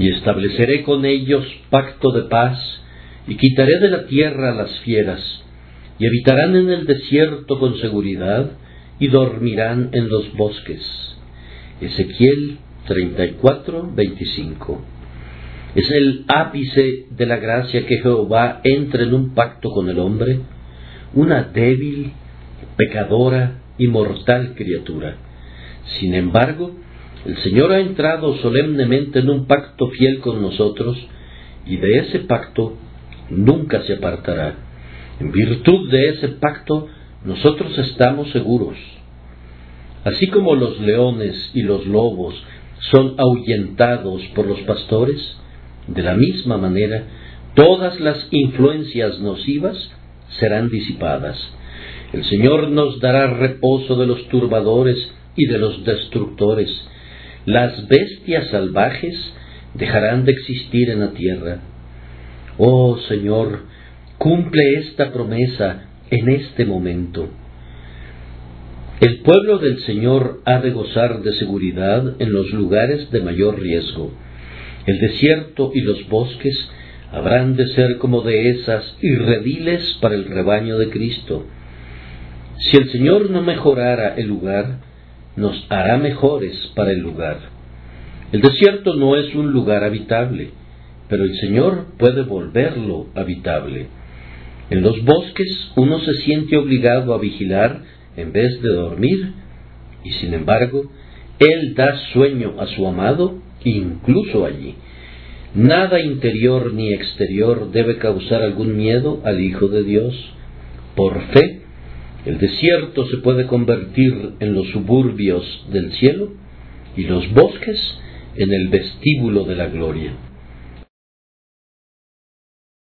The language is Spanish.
Y estableceré con ellos pacto de paz, y quitaré de la tierra las fieras, y habitarán en el desierto con seguridad, y dormirán en los bosques. Ezequiel 34, 25. Es el ápice de la gracia que Jehová entre en un pacto con el hombre, una débil, pecadora y mortal criatura. Sin embargo, el Señor ha entrado solemnemente en un pacto fiel con nosotros, y de ese pacto nunca se apartará. En virtud de ese pacto, nosotros estamos seguros. Así como los leones y los lobos son ahuyentados por los pastores, de la misma manera, todas las influencias nocivas serán disipadas. El Señor nos dará reposo de los turbadores y de los destructores. Las bestias salvajes dejarán de existir en la tierra. Oh Señor, cumple esta promesa en este momento. El pueblo del Señor ha de gozar de seguridad en los lugares de mayor riesgo. El desierto y los bosques habrán de ser como dehesas y rediles para el rebaño de Cristo. Si el Señor no mejorara el lugar, nos hará mejores para el lugar. El desierto no es un lugar habitable, pero el Señor puede volverlo habitable. En los bosques uno se siente obligado a vigilar en vez de dormir, y sin embargo, Él da sueño a su amado incluso allí. Nada interior ni exterior debe causar algún miedo al Hijo de Dios. Por fe, el desierto se puede convertir en los suburbios del cielo y los bosques en el vestíbulo de la gloria.